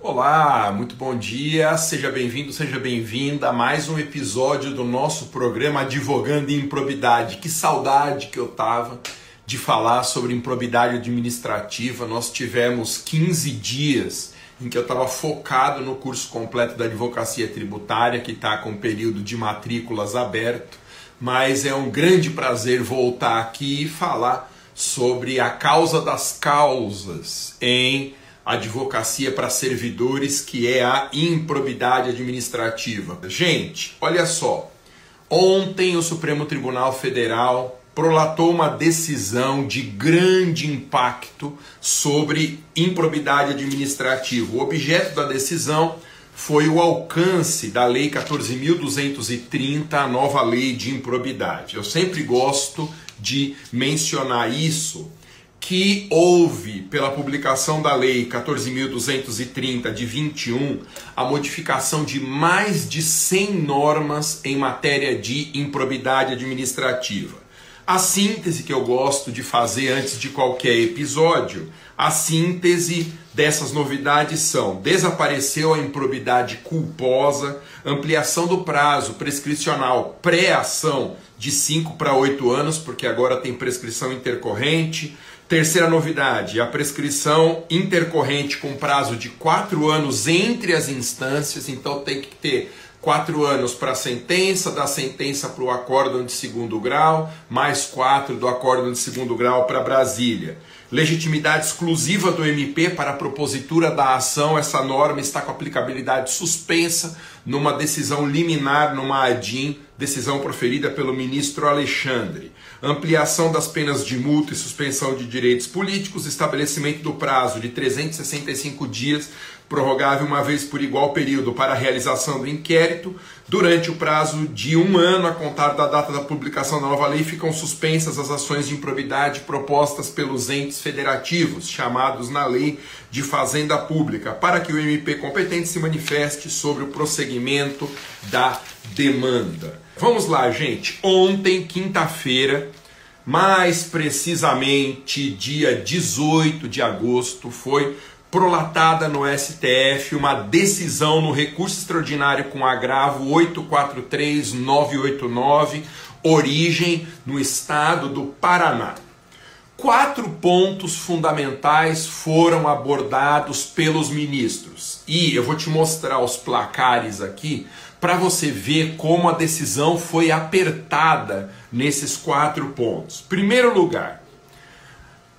Olá, muito bom dia, seja bem-vindo, seja bem-vinda a mais um episódio do nosso programa Advogando em Improbidade. Que saudade que eu tava de falar sobre improbidade administrativa. Nós tivemos 15 dias em que eu estava focado no curso completo da advocacia tributária, que está com o período de matrículas aberto, mas é um grande prazer voltar aqui e falar sobre a causa das causas em advocacia para servidores, que é a improbidade administrativa. Gente, olha só. Ontem o Supremo Tribunal Federal prolatou uma decisão de grande impacto sobre improbidade administrativa. O objeto da decisão foi o alcance da Lei 14.230, a nova lei de improbidade. Eu sempre gosto de mencionar isso que houve, pela publicação da Lei 14.230 de 21, a modificação de mais de 100 normas em matéria de improbidade administrativa. A síntese que eu gosto de fazer antes de qualquer episódio, a síntese dessas novidades são: desapareceu a improbidade culposa, ampliação do prazo prescricional pré-ação de 5 para 8 anos, porque agora tem prescrição intercorrente, Terceira novidade, a prescrição intercorrente com prazo de quatro anos entre as instâncias, então tem que ter quatro anos para a sentença, da sentença para o acórdão de segundo grau, mais quatro do acórdão de segundo grau para Brasília. Legitimidade exclusiva do MP para a propositura da ação, essa norma está com aplicabilidade suspensa numa decisão liminar, numa ADIM, decisão proferida pelo ministro Alexandre. Ampliação das penas de multa e suspensão de direitos políticos, estabelecimento do prazo de 365 dias, prorrogável uma vez por igual período para a realização do inquérito. Durante o prazo de um ano a contar da data da publicação da nova lei, ficam suspensas as ações de improbidade propostas pelos entes federativos, chamados na lei de Fazenda Pública, para que o MP competente se manifeste sobre o prosseguimento da demanda. Vamos lá, gente. Ontem, quinta-feira, mais precisamente dia 18 de agosto, foi prolatada no STF uma decisão no recurso extraordinário com agravo 843989, origem no estado do Paraná. Quatro pontos fundamentais foram abordados pelos ministros. E eu vou te mostrar os placares aqui para você ver como a decisão foi apertada nesses quatro pontos. Primeiro lugar,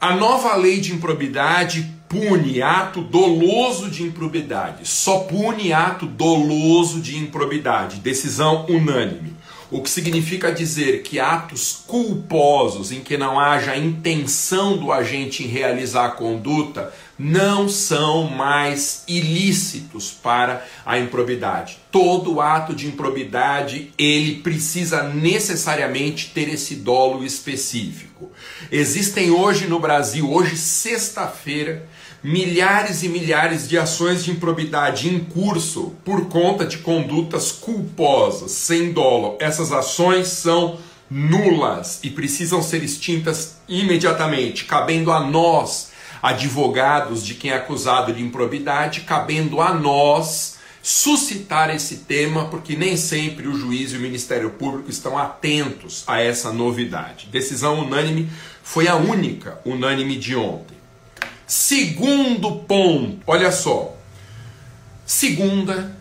a nova lei de improbidade pune ato doloso de improbidade, só pune ato doloso de improbidade, decisão unânime. O que significa dizer que atos culposos em que não haja intenção do agente em realizar a conduta não são mais ilícitos para a improbidade. Todo ato de improbidade, ele precisa necessariamente ter esse dolo específico. Existem hoje no Brasil, hoje sexta-feira, milhares e milhares de ações de improbidade em curso por conta de condutas culposas, sem dolo. Essas ações são nulas e precisam ser extintas imediatamente, cabendo a nós advogados de quem é acusado de improbidade, cabendo a nós suscitar esse tema, porque nem sempre o juiz e o Ministério Público estão atentos a essa novidade. Decisão unânime foi a única unânime de ontem. Segundo ponto, olha só. Segunda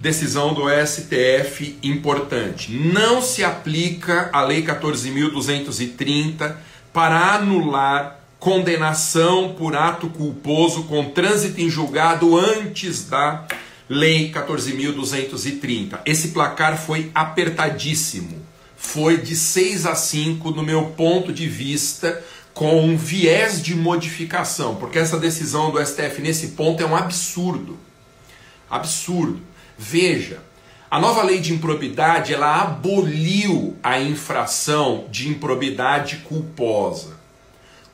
decisão do STF importante. Não se aplica a Lei 14.230 para anular condenação por ato culposo com trânsito em julgado antes da Lei 14.230. Esse placar foi apertadíssimo. Foi de 6 a 5 no meu ponto de vista, com um viés de modificação, porque essa decisão do STF nesse ponto é um absurdo. Absurdo. Veja, a nova lei de improbidade, ela aboliu a infração de improbidade culposa.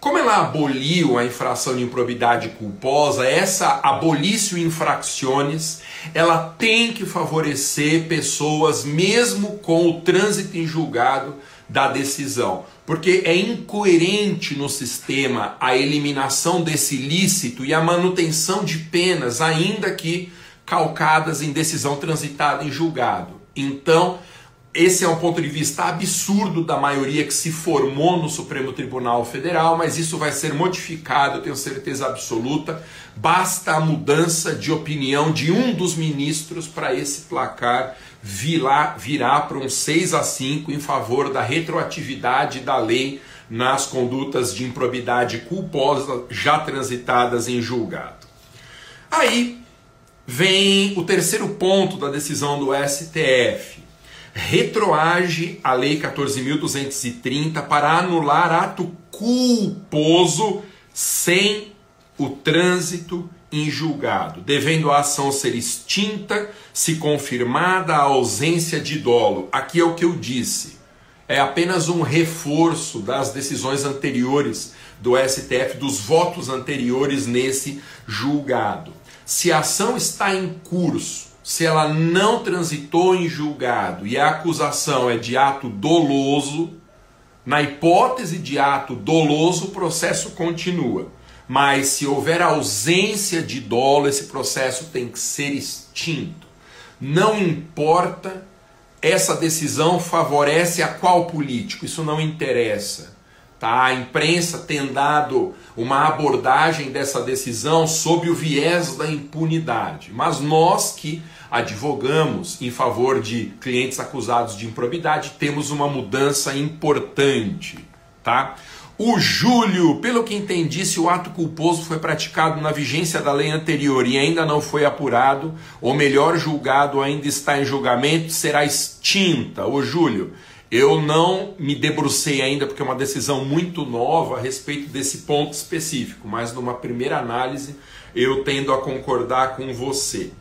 Como ela aboliu a infração de improbidade culposa, essa abolício infracciones, ela tem que favorecer pessoas mesmo com o trânsito em julgado da decisão, porque é incoerente no sistema a eliminação desse ilícito e a manutenção de penas, ainda que calcadas em decisão transitada em julgado. Então, esse é um ponto de vista absurdo da maioria que se formou no Supremo Tribunal Federal, mas isso vai ser modificado, tenho certeza absoluta. Basta a mudança de opinião de um dos ministros para esse placar virar, virar para um 6 a 5 em favor da retroatividade da lei nas condutas de improbidade culposa já transitadas em julgado. Aí vem o terceiro ponto da decisão do STF. Retroage a Lei 14.230 para anular ato culposo sem o trânsito em julgado, devendo a ação ser extinta se confirmada a ausência de dolo. Aqui é o que eu disse. É apenas um reforço das decisões anteriores do STF, dos votos anteriores nesse julgado. Se a ação está em curso, se ela não transitou em julgado e a acusação é de ato doloso, na hipótese de ato doloso, o processo continua. Mas se houver ausência de dolo, esse processo tem que ser extinto. Não importa essa decisão favorece a qual político, isso não interessa. Tá? A imprensa tem dado uma abordagem dessa decisão sob o viés da impunidade. Mas nós que advogamos em favor de clientes acusados de improbidade temos uma mudança importante. Tá? O Júlio, pelo que entendi, se o ato culposo foi praticado na vigência da lei anterior e ainda não foi apurado, ou melhor, julgado ainda está em julgamento, será extinta. Ô Júlio, eu não me debrucei ainda, porque é uma decisão muito nova a respeito desse ponto específico, mas numa primeira análise eu tendo a concordar com você.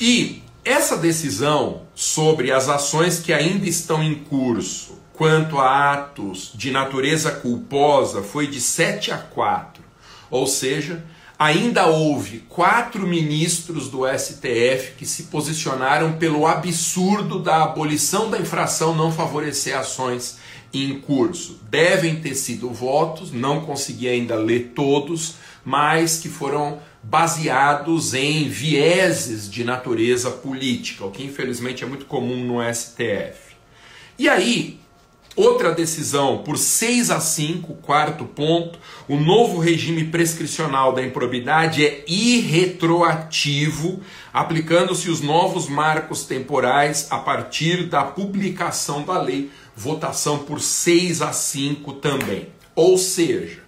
E essa decisão sobre as ações que ainda estão em curso, quanto a atos de natureza culposa foi de 7 a 4. Ou seja, ainda houve quatro ministros do STF que se posicionaram pelo absurdo da abolição da infração não favorecer ações em curso. Devem ter sido votos, não consegui ainda ler todos, mas que foram baseados em vieses de natureza política, o que infelizmente é muito comum no STF. E aí, Outra decisão, por 6 a 5, quarto ponto, o novo regime prescricional da improbidade é irretroativo, aplicando-se os novos marcos temporais a partir da publicação da lei, votação por 6 a 5 também. Ou seja,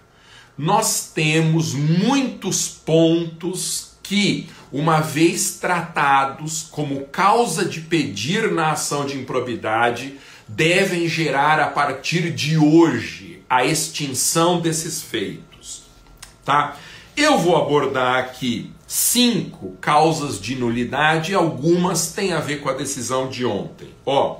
nós temos muitos pontos que, uma vez tratados como causa de pedir na ação de improbidade, devem gerar a partir de hoje a extinção desses feitos, tá? Eu vou abordar aqui cinco causas de nulidade, algumas têm a ver com a decisão de ontem. Ó,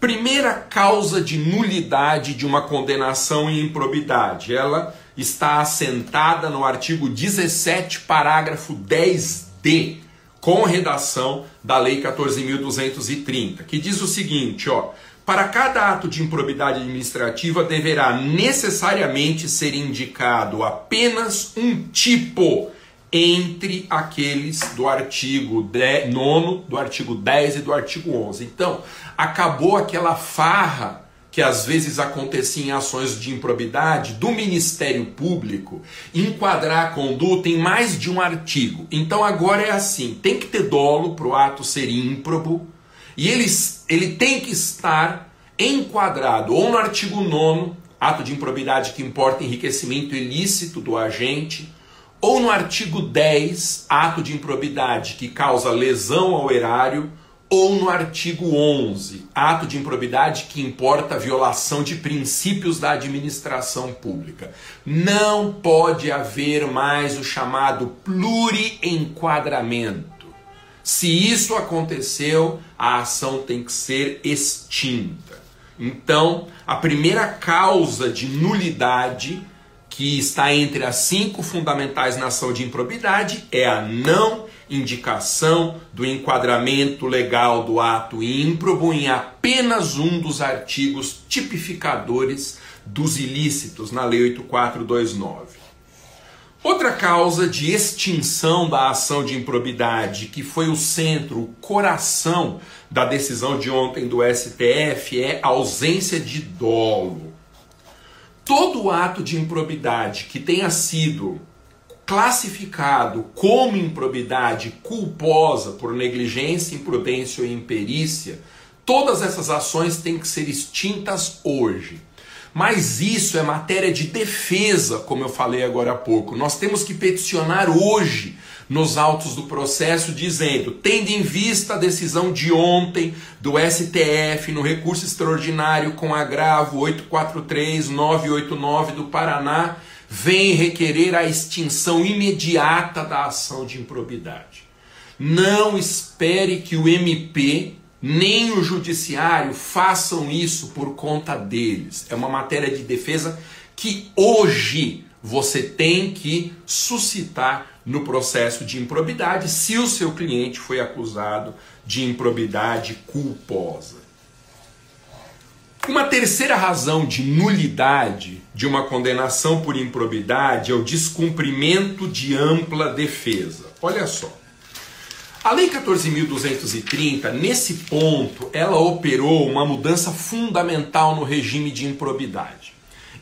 primeira causa de nulidade de uma condenação em improbidade, ela está assentada no artigo 17, parágrafo 10d, com redação da Lei 14.230, que diz o seguinte, ó, para cada ato de improbidade administrativa deverá necessariamente ser indicado apenas um tipo entre aqueles do artigo 9, do artigo 10 e do artigo 11. Então, acabou aquela farra que às vezes acontecia em ações de improbidade do Ministério Público, enquadrar a conduta em mais de um artigo. Então agora é assim: tem que ter dolo para o ato ser ímprobo, e ele, ele tem que estar enquadrado ou no artigo 9, ato de improbidade que importa enriquecimento ilícito do agente, ou no artigo 10, ato de improbidade que causa lesão ao erário, ou no artigo 11, ato de improbidade que importa violação de princípios da administração pública. Não pode haver mais o chamado plurienquadramento. Se isso aconteceu, a ação tem que ser extinta. Então, a primeira causa de nulidade que está entre as cinco fundamentais na ação de improbidade é a não indicação do enquadramento legal do ato ímprobo em apenas um dos artigos tipificadores dos ilícitos na Lei 8429. Outra causa de extinção da ação de improbidade, que foi o centro, o coração da decisão de ontem do STF, é a ausência de dolo. Todo ato de improbidade que tenha sido classificado como improbidade culposa por negligência, imprudência ou imperícia, todas essas ações têm que ser extintas hoje. Mas isso é matéria de defesa, como eu falei agora há pouco. Nós temos que peticionar hoje nos autos do processo, dizendo, tendo em vista a decisão de ontem do STF no recurso extraordinário com agravo 843-989 do Paraná, vem requerer a extinção imediata da ação de improbidade. Não espere que o MP nem o judiciário façam isso por conta deles. É uma matéria de defesa que hoje você tem que suscitar no processo de improbidade se o seu cliente foi acusado de improbidade culposa. Uma terceira razão de nulidade de uma condenação por improbidade é o descumprimento de ampla defesa. Olha só. A Lei 14.230, nesse ponto, ela operou uma mudança fundamental no regime de improbidade.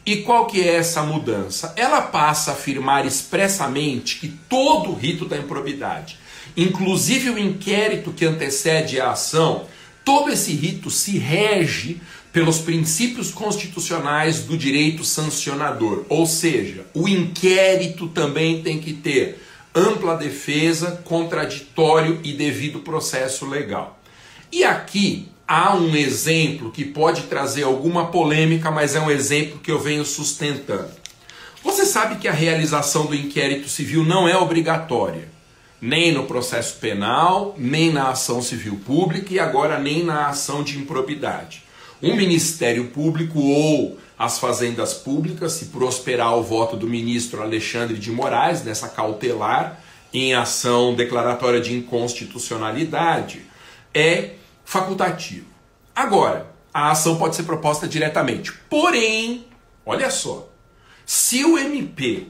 E qual que é essa mudança? Ela passa a afirmar expressamente que todo o rito da improbidade, inclusive o inquérito que antecede a ação, todo esse rito se rege pelos princípios constitucionais do direito sancionador. Ou seja, o inquérito também tem que ter ampla defesa, contraditório e devido processo legal. E aqui há um exemplo que pode trazer alguma polêmica, mas é um exemplo que eu venho sustentando. Você sabe que a realização do inquérito civil não é obrigatória, nem no processo penal, nem na ação civil pública e agora nem na ação de improbidade. Um Ministério Público ou as fazendas públicas, se prosperar o voto do ministro Alexandre de Moraes, nessa cautelar, em ação declaratória de inconstitucionalidade, é facultativo. Agora, a ação pode ser proposta diretamente. Porém, olha só, se o MP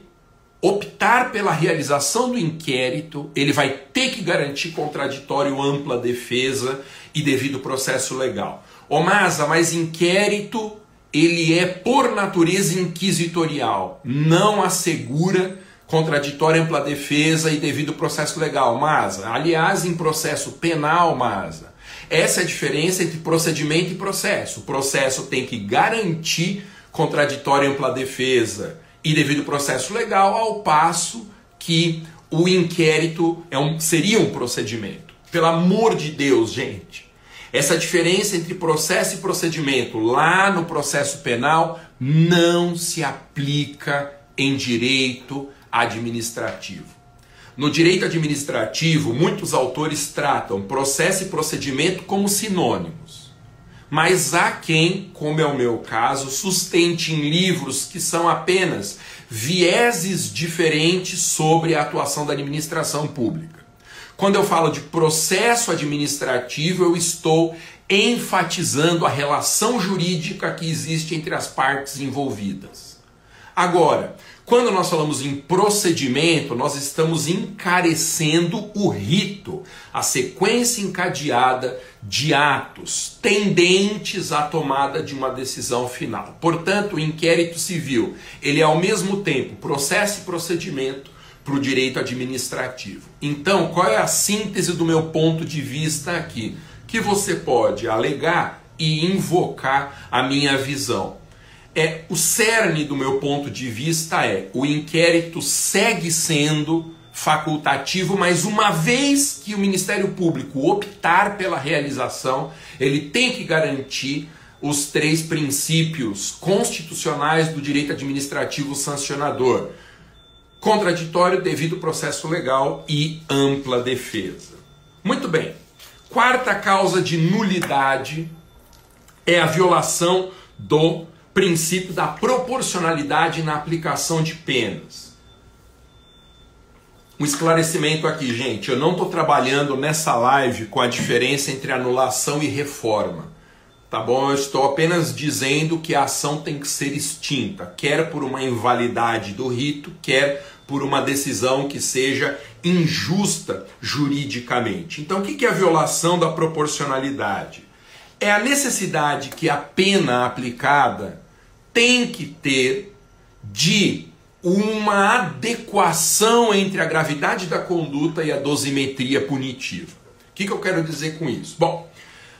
optar pela realização do inquérito, ele vai ter que garantir contraditório, ampla defesa e devido processo legal. Ô Masa, mas inquérito ele é por natureza inquisitorial, não assegura contraditória ampla defesa e devido processo legal, Masa. Aliás, em processo penal, Masa, essa é a diferença entre procedimento e processo. O processo tem que garantir contraditória ampla defesa e devido processo legal, ao passo que o inquérito é um, seria um procedimento. Pelo amor de Deus, gente. Essa diferença entre processo e procedimento lá no processo penal não se aplica em direito administrativo. No direito administrativo, muitos autores tratam processo e procedimento como sinônimos. Mas há quem, como é o meu caso, sustente em livros que são apenas vieses diferentes sobre a atuação da administração pública. Quando eu falo de processo administrativo, eu estou enfatizando a relação jurídica que existe entre as partes envolvidas. Agora, quando nós falamos em procedimento, nós estamos encarecendo o rito, a sequência encadeada de atos tendentes à tomada de uma decisão final. Portanto, o inquérito civil, ele é ao mesmo tempo processo e procedimento, para o direito administrativo. Então, qual é a síntese do meu ponto de vista aqui? Que você pode alegar e invocar a minha visão. É o cerne do meu ponto de vista é o inquérito segue sendo facultativo, mas uma vez que o Ministério Público optar pela realização, ele tem que garantir os três princípios constitucionais do direito administrativo sancionador contraditório devido processo legal e ampla defesa. Muito bem. Quarta causa de nulidade é a violação do princípio da proporcionalidade na aplicação de penas. Um esclarecimento aqui, gente. Eu não estou trabalhando nessa live com a diferença entre anulação e reforma. Tá bom? Eu estou apenas dizendo que a ação tem que ser extinta, quer por uma invalidade do rito, quer por uma decisão que seja injusta juridicamente. Então, o que é a violação da proporcionalidade? É a necessidade que a pena aplicada tem que ter de uma adequação entre a gravidade da conduta e a dosimetria punitiva. O que, eu quero dizer com isso? Bom,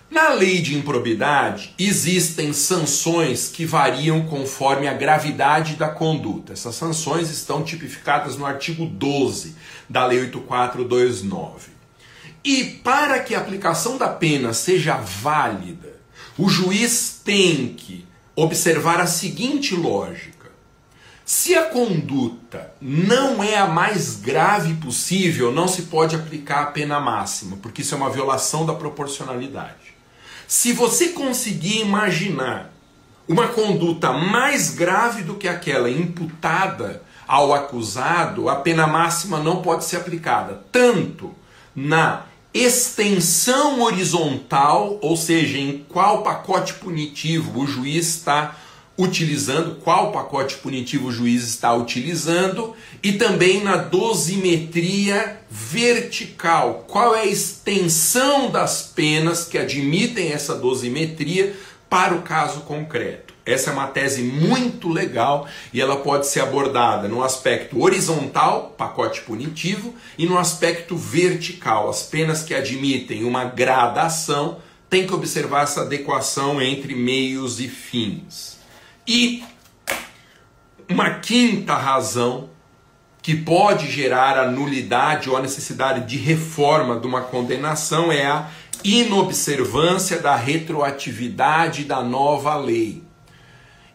na lei de improbidade existem sanções que variam conforme a gravidade da conduta. Essas sanções estão tipificadas no artigo 12 da Lei 8429. E para que a aplicação da pena seja válida, o juiz tem que observar a seguinte lógica se a conduta não é a mais grave possível, não se pode aplicar a pena máxima, porque isso é uma violação da proporcionalidade. Se você conseguir imaginar uma conduta mais grave do que aquela imputada ao acusado, a pena máxima não pode ser aplicada, tanto na extensão horizontal, ou seja, em qual pacote punitivo o juiz está utilizando, qual pacote punitivo o juiz está utilizando e também na dosimetria vertical, qual é a extensão das penas que admitem essa dosimetria para o caso concreto. Essa é uma tese muito legal e ela pode ser abordada no aspecto horizontal, pacote punitivo, e no aspecto vertical, as penas que admitem uma gradação, tem que observar essa adequação entre meios e fins. E uma quinta razão que pode gerar a nulidade ou a necessidade de reforma de uma condenação é a inobservância da retroatividade da nova lei.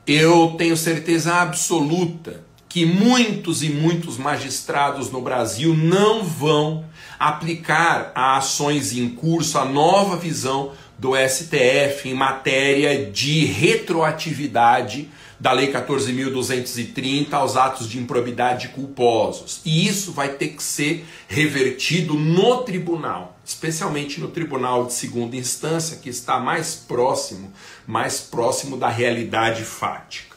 Eu tenho certeza absoluta que muitos e muitos magistrados no Brasil não vão aplicar a ações em curso a nova visão do STF em matéria de retroatividade da Lei 14.230 aos atos de improbidade culposos. E isso vai ter que ser revertido no tribunal, especialmente no tribunal de segunda instância, que está mais próximo, mais próximo da realidade fática.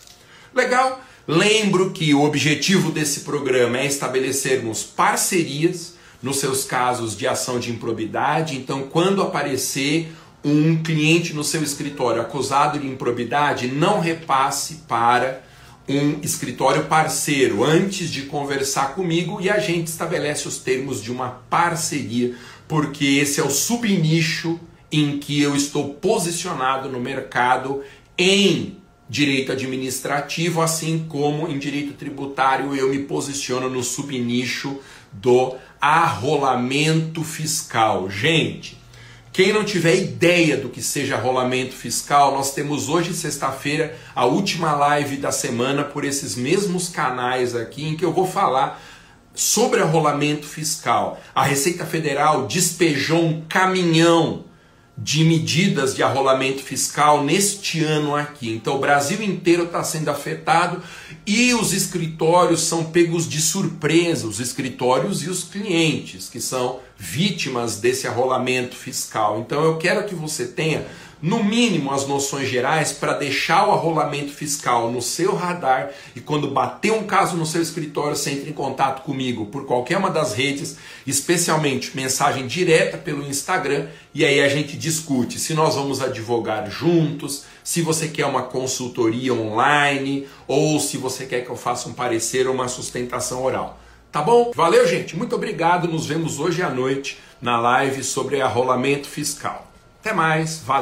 Legal? Lembro que o objetivo desse programa é estabelecermos parcerias nos seus casos de ação de improbidade. Então, quando aparecer um cliente no seu escritório acusado de improbidade, não repasse para um escritório parceiro antes de conversar comigo e a gente estabelece os termos de uma parceria, porque esse é o subnicho em que eu estou posicionado no mercado em direito administrativo, assim como em direito tributário eu me posiciono no subnicho do arrolamento fiscal. Gente, quem não tiver ideia do que seja rolamento fiscal, nós temos hoje, sexta-feira, a última live da semana por esses mesmos canais aqui, em que eu vou falar sobre rolamento fiscal. A Receita Federal despejou um caminhão de medidas de arrolamento fiscal neste ano aqui. Então o Brasil inteiro está sendo afetado e os escritórios são pegos de surpresa, os escritórios e os clientes que são vítimas desse arrolamento fiscal. Então eu quero que você tenha no mínimo as noções gerais para deixar o arrolamento fiscal no seu radar e quando bater um caso no seu escritório, você entra em contato comigo por qualquer uma das redes, especialmente mensagem direta pelo Instagram, e aí a gente discute se nós vamos advogar juntos, se você quer uma consultoria online ou se você quer que eu faça um parecer ou uma sustentação oral. Tá bom? Valeu, gente. Muito obrigado. Nos vemos hoje à noite na live sobre arrolamento fiscal. Até mais. Valeu.